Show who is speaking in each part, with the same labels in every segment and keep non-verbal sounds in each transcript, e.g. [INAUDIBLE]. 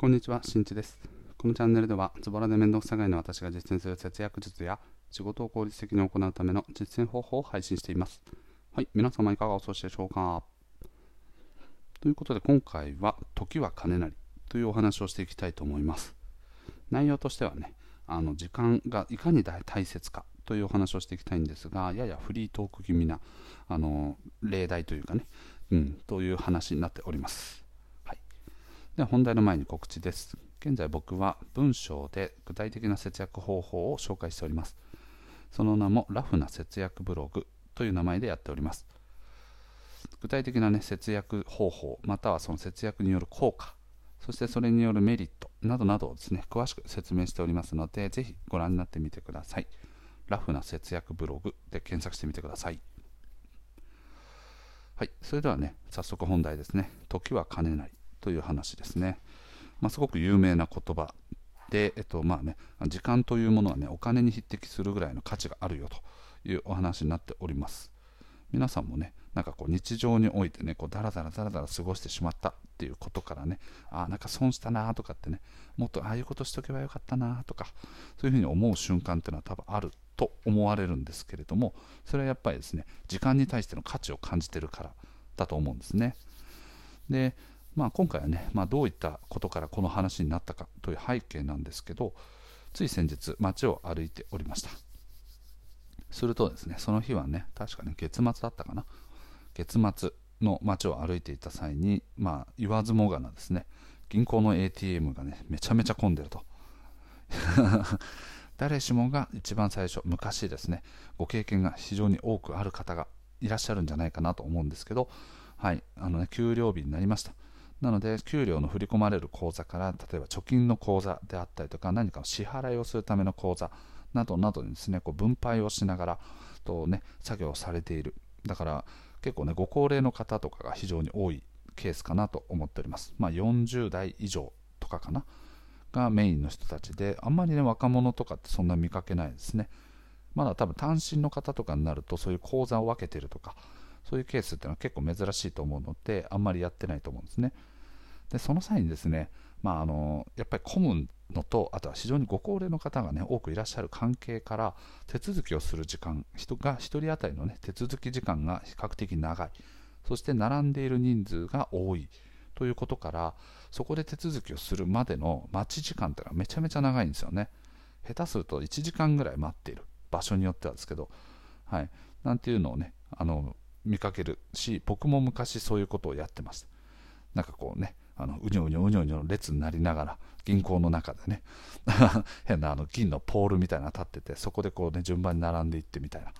Speaker 1: こんにちは、しんちです。このチャンネルでは、ズボラで面倒くさがいの私が実践する節約術や、仕事を効率的に行うための実践方法を配信しています。はい、皆様いかがお過ごしでしょうかということで、今回は、時は金なりというお話をしていきたいと思います。内容としてはね、あの時間がいかに大切かというお話をしていきたいんですが、ややフリートーク気味なあの例題というかね、うん、という話になっております。で本題の前に告知です。現在僕は文章で具体的な節約方法を紹介しております。その名もラフな節約ブログという名前でやっております。具体的な、ね、節約方法、またはその節約による効果、そしてそれによるメリットなどなどをですね、詳しく説明しておりますので、ぜひご覧になってみてください。ラフな節約ブログで検索してみてください。はい、それではね、早速本題ですね。時は金なりという話ですね。まあ、すごく有名な言葉で、えっとまあね、時間というものはね、お金に匹敵するぐらいの価値があるよというお話になっております。皆さんもね、なんかこう日常においてね、こうダラダラダラダラ過ごしてしまったっていうことからね、ああ、なんか損したなとかってね、もっとああいうことしとけばよかったなとか、そういうふうに思う瞬間っていうのは多分あると思われるんですけれども、それはやっぱりですね、時間に対しての価値を感じてるからだと思うんですね。で、まあ、今回はね、まあ、どういったことからこの話になったかという背景なんですけど、つい先日、街を歩いておりました。するとですね、その日はね、確かね、月末だったかな。月末の街を歩いていた際に、まあ、言わずもがなですね、銀行の ATM がね、めちゃめちゃ混んでると。[LAUGHS] 誰しもが一番最初、昔ですね、ご経験が非常に多くある方がいらっしゃるんじゃないかなと思うんですけど、はい、あのね、給料日になりました。なので、給料の振り込まれる口座から、例えば貯金の口座であったりとか、何かの支払いをするための口座などなどにですね、こう分配をしながらと、ね、作業をされている。だから、結構ね、ご高齢の方とかが非常に多いケースかなと思っております。まあ、40代以上とかかな、がメインの人たちで、あんまりね、若者とかってそんな見かけないですね。まだ多分単身の方とかになると、そういう口座を分けてるとか、そういうケースっていうのは結構珍しいと思うので、あんまりやってないと思うんですね。で、その際にですね、まあ、あのやっぱり混むのと、あとは非常にご高齢の方がね、多くいらっしゃる関係から、手続きをする時間、人が1人当たりのね、手続き時間が比較的長い、そして並んでいる人数が多い。ということから、そこで手続きをするまでの待ち時間っていうのはめちゃめちゃ長いんですよね。下手すると1時間ぐらい待っている、場所によってはですけど、はい、なんていうのをね、あの見かけるし、僕も昔そういうことをやってました。なんかこうね、あのうにょうにょうにょうにょの列になりながら、銀行の中でね、[LAUGHS] 変なあの銀のポールみたいなの立ってて、そこでこうね、順番に並んでいってみたいな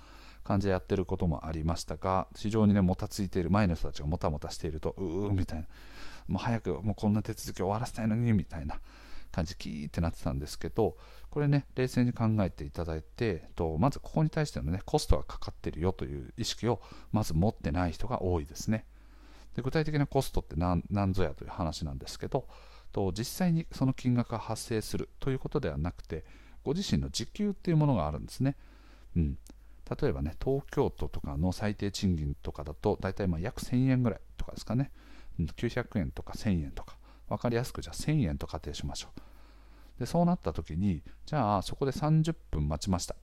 Speaker 1: 感じでやってることもありましたが、非常にね、もたついている、前の人たちがもたもたしていると、うーみたいな、もう早くもうこんな手続き終わらせたいのに、みたいな感じ、キーってなってたんですけど、これね、冷静に考えていただいて、とまずここに対してのね、コストがかかってるよという意識をまず持ってない人が多いですね。で具体的なコストって何何ぞやという話なんですけどと実際にその金額が発生するということではなくてご自身の時給っていうものがあるんですね、うん、例えばね東京都とかの最低賃金とかだと大体まあ約1000円ぐらいとかですかね。900円とか1000円とか。分かりやすくじゃあ1000円と仮定しましょう。でそうなった時にじゃあそこで30分待ちました。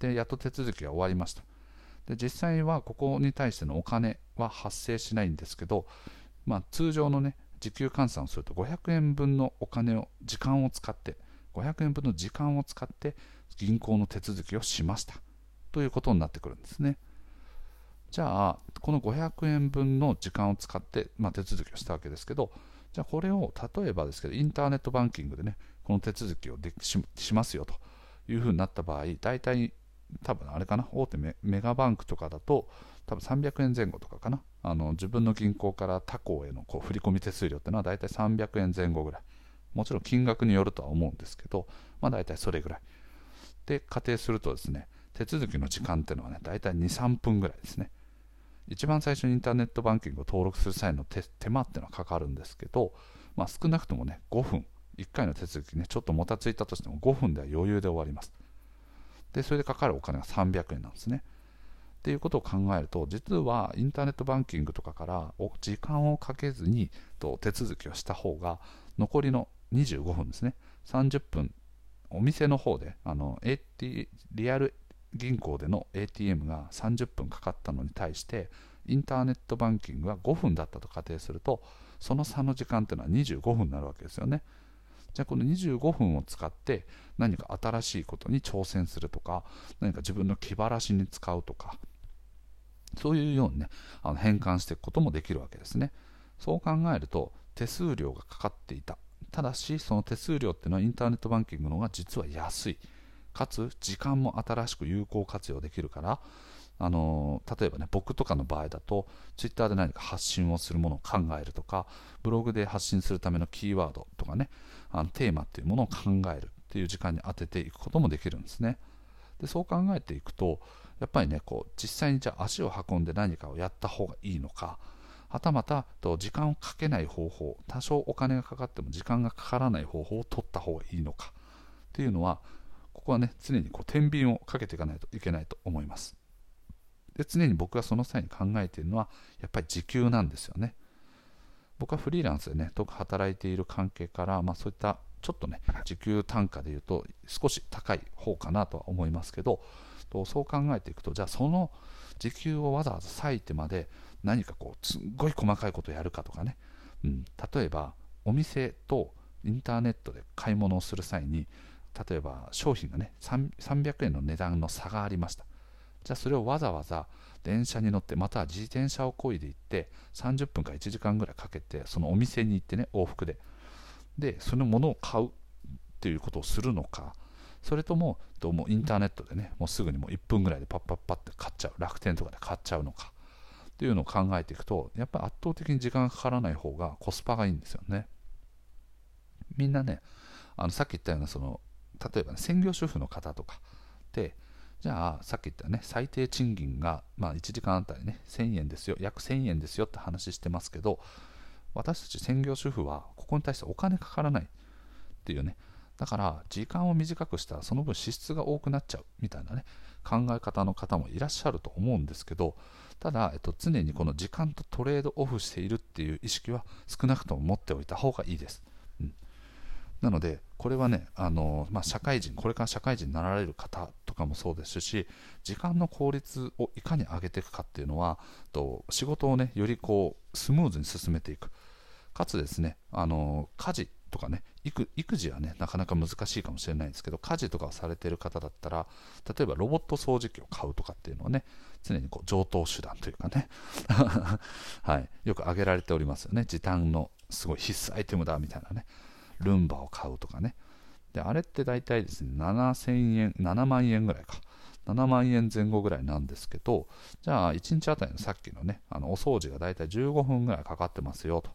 Speaker 1: でやっと手続きが終わりました。で実際はここに対してのお金は発生しないんですけど、まあ、通常のね時給換算をすると500円分のお金を時間を使って500円分の時間を使って銀行の手続きをしました。ということになってくるんですね。じゃあこの500円分の時間を使って、まあ、手続きをしたわけですけどじゃあこれを例えばですけどインターネットバンキングでねこの手続きをでししますよというふうになった場合大体多分あれかな、大手メガバンクとかだと、多分300円前後とかかな、あの自分の銀行から他行へのこう振込手数料っていうのは大体300円前後ぐらい、もちろん金額によるとは思うんですけど、まあ、大体それぐらい。で、仮定するとですね、手続きの時間っていうのはね、大体2、3分ぐらいですね。一番最初にインターネットバンキングを登録する際の手手間っていうのはかかるんですけど、まあ、少なくともね、5分、1回の手続きね、ちょっともたついたとしても5分では余裕で終わります。で、それでかかるお金が300円なんですね。っていうことを考えると、実はインターネットバンキングとかから時間をかけずにと手続きをした方が、残りの25分ですね30分お店の方であの AT リアル銀行での ATM が30分かかったのに対してインターネットバンキングが5分だったと仮定するとその差の時間っていうのは25分になるわけですよねじゃあこの25分を使って何か新しいことに挑戦するとか何か自分の気晴らしに使うとかそういうようにねあの変換していくこともできるわけですね。そう考えると手数料がかかっていた。ただしその手数料っていうのはインターネットバンキングの方が実は安い。かつ時間も新しく有効活用できるからあの例えばね僕とかの場合だとツイッターで何か発信をするものを考えるとかブログで発信するためのキーワードとかねあのテーマっていうものを考えるっていう時間に当てていくこともできるんですね。でそう考えていくとやっぱりねこう実際にじゃあ足を運んで何かをやった方がいいのかはたまたと時間をかけない方法多少お金がかかっても時間がかからない方法を取った方がいいのかっていうのはここはね常にこう天秤をかけていかないといけないと思います。で常に僕がその際に考えているのはやっぱり時給なんですよね。僕はフリーランスでねとく働いている関係から、まあ、そういったちょっとね時給単価でいうと少し高い方かなとは思いますけどとそう考えていくとじゃあその時給をわざわざ割いてまで何かこうすっごい細かいことをやるかとかね、うん、例えばお店とインターネットで買い物をする際に例えば商品がね300円の値段の差がありました。じゃあそれをわざわざ電車に乗ってまたは自転車をこいで行って30分か1時間ぐらいかけてそのお店に行ってね往復で。でそのものを買うっていうことをするのかそれともどうもインターネットでねもうすぐにもう1分ぐらいでパッパッパって買っちゃう楽天とかで買っちゃうのかっていうのを考えていくとやっぱり圧倒的に時間がかからない方がコスパがいいんですよね。みんなねあのさっき言ったようなその例えば、ね、専業主婦の方とかでじゃあさっき言ったね最低賃金が、まあ、1時間あたりね1000円ですよ約1000円ですよって話してますけど私たち専業主婦はここに対してお金かからないっていうね。だから時間を短くしたらその分支出が多くなっちゃうみたいなね考え方の方もいらっしゃると思うんですけどただ、えっと、常にこの時間とトレードオフしているっていう意識は少なくとも持っておいた方がいいです、うん、なのでこれはねあの、まあ、社会人これから社会人になられる方とかもそうですし時間の効率をいかに上げていくかっていうのはと仕事をねよりこうスムーズに進めていく。かつですねあの家事とかね育育児はねなかなか難しいかもしれないんですけど家事とかをされている方だったら例えばロボット掃除機を買うとかっていうのはね常にこう上等手段というかね [LAUGHS] はい、よく挙げられておりますよね。時短のすごい必須アイテムだみたいなね。ルンバを買うとかね。であれって大体ですね7000円7万円ぐらいか。7万円前後ぐらいなんですけどじゃあ1日あたりのさっきのねあのお掃除が大体15分ぐらいかかってますよと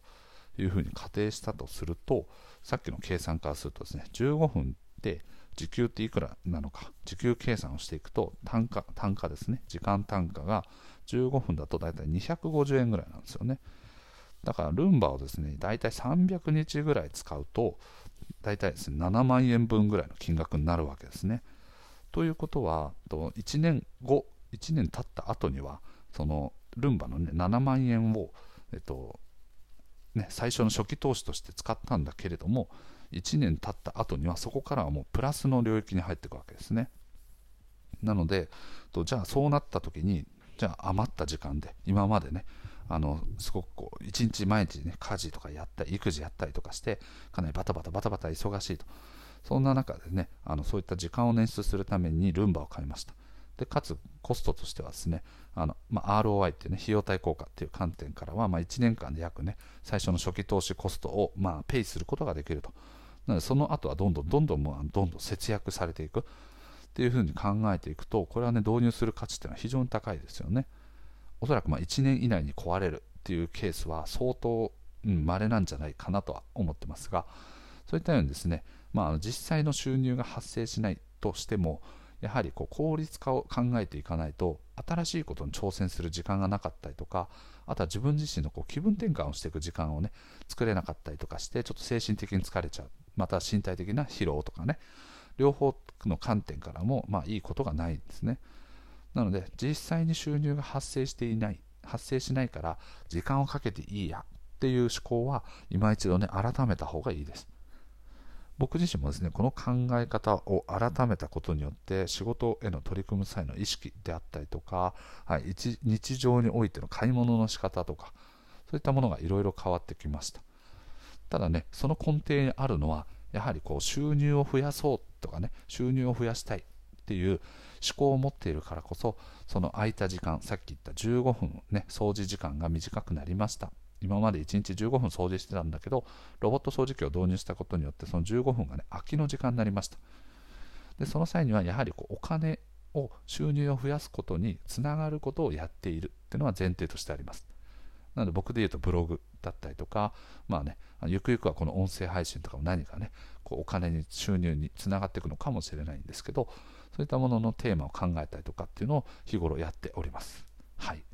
Speaker 1: いうふうに仮定したとするとさっきの計算からするとですね15分で時給っていくらなのか。時給計算をしていくと単価単価ですね。時間単価が15分だと大体250円ぐらいなんですよね。だからルンバをですね大体300日ぐらい使うと大体ですね7万円分ぐらいの金額になるわけですね。ということは1年後1年経った後にはそのルンバの、ね、7万円を、えっと、ね、最初の初期投資として使ったんだけれども1年経った後にはそこからはもうプラスの領域に入っていくわけですね。なのでとじゃあそうなった時にじゃあ余った時間で今までねあのすごくこう一日毎日ね家事とかやったり育児やったりとかしてかなりバタバタバタバタ忙しいと。そんな中でねあのそういった時間を捻出するためにルンバを買いました。でかつコストとしてはですねあの、まあ、ROI っていうね費用対効果っていう観点からは、まあ、1年間で約ね最初の初期投資コストを、まあ、ペイすることができると。なのでその後はどんどんどんどんどんどん節約されていくっていうふうに考えていくとこれはね導入する価値っていうのは非常に高いですよね。おそらくま1年以内に壊れるっていうケースは相当稀、うん、なんじゃないかなとは思ってますがそういったようにですね、まあ、実際の収入が発生しないとしてもやはりこう効率化を考えていかないと新しいことに挑戦する時間がなかったりとかあとは自分自身のこう気分転換をしていく時間をね作れなかったりとかしてちょっと精神的に疲れちゃう。また身体的な疲労とかね。両方の観点からもまあいいことがないんですね。なので実際に収入が発生していない発生しないから時間をかけていいやっていう思考は今一度ね改めた方がいいです。僕自身もですねこの考え方を改めたことによって仕事への取り組む際の意識であったりとか、はい、日常においての買い物の仕方とかそういったものがいろいろ変わってきました。ただねその根底にあるのはやはりこう収入を増やそうとかね収入を増やしたいっていう思考を持っているからこそその空いた時間さっき言った15分ね掃除時間が短くなりました。今まで1日15分掃除してたんだけどロボット掃除機を導入したことによってその15分がね空きの時間になりました。でその際にはやはりこうお金を収入を増やすことにつながることをやっている。っていうのは前提としてあります。なので僕で言うとブログだったりとかまあねゆくゆくはこの音声配信とかも何かねこうお金に収入につながっていくのかもしれないんですけどそういったもののテーマを考えたりとかっていうのを日頃やっております。はい。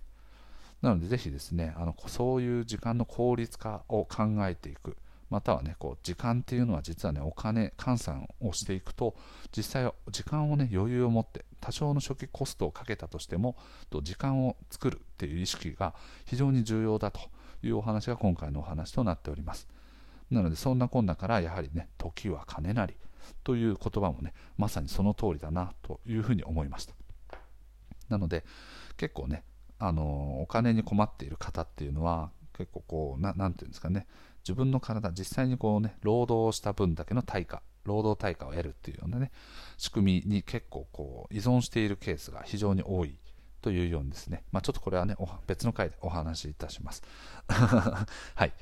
Speaker 1: なのでぜひですねあのそういう時間の効率化を考えていく。またはねこう時間っていうのは実はねお金換算をしていくと実際は時間をね余裕を持って多少の初期コストをかけたとしてもと時間を作るっていう意識が非常に重要だというお話が今回のお話となっております。なのでそんなこんなからやはりね時は金なりという言葉もねまさにその通りだなというふうに思いました。なので結構ねあのお金に困っている方っていうのは結構こうななんていうんですかね自分の体実際にこうね労働した分だけの対価労働対価を得るっていうようなね仕組みに結構こう依存しているケースが非常に多いというようにですね、まあ、ちょっとこれはね別の回でお話しいたします。[LAUGHS] はい。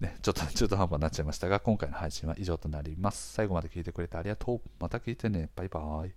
Speaker 1: ね、ちょっと中途半端になっちゃいましたが今回の配信は以上となります。最後まで聞いてくれてありがとう。また聞いてね。バイバーイ。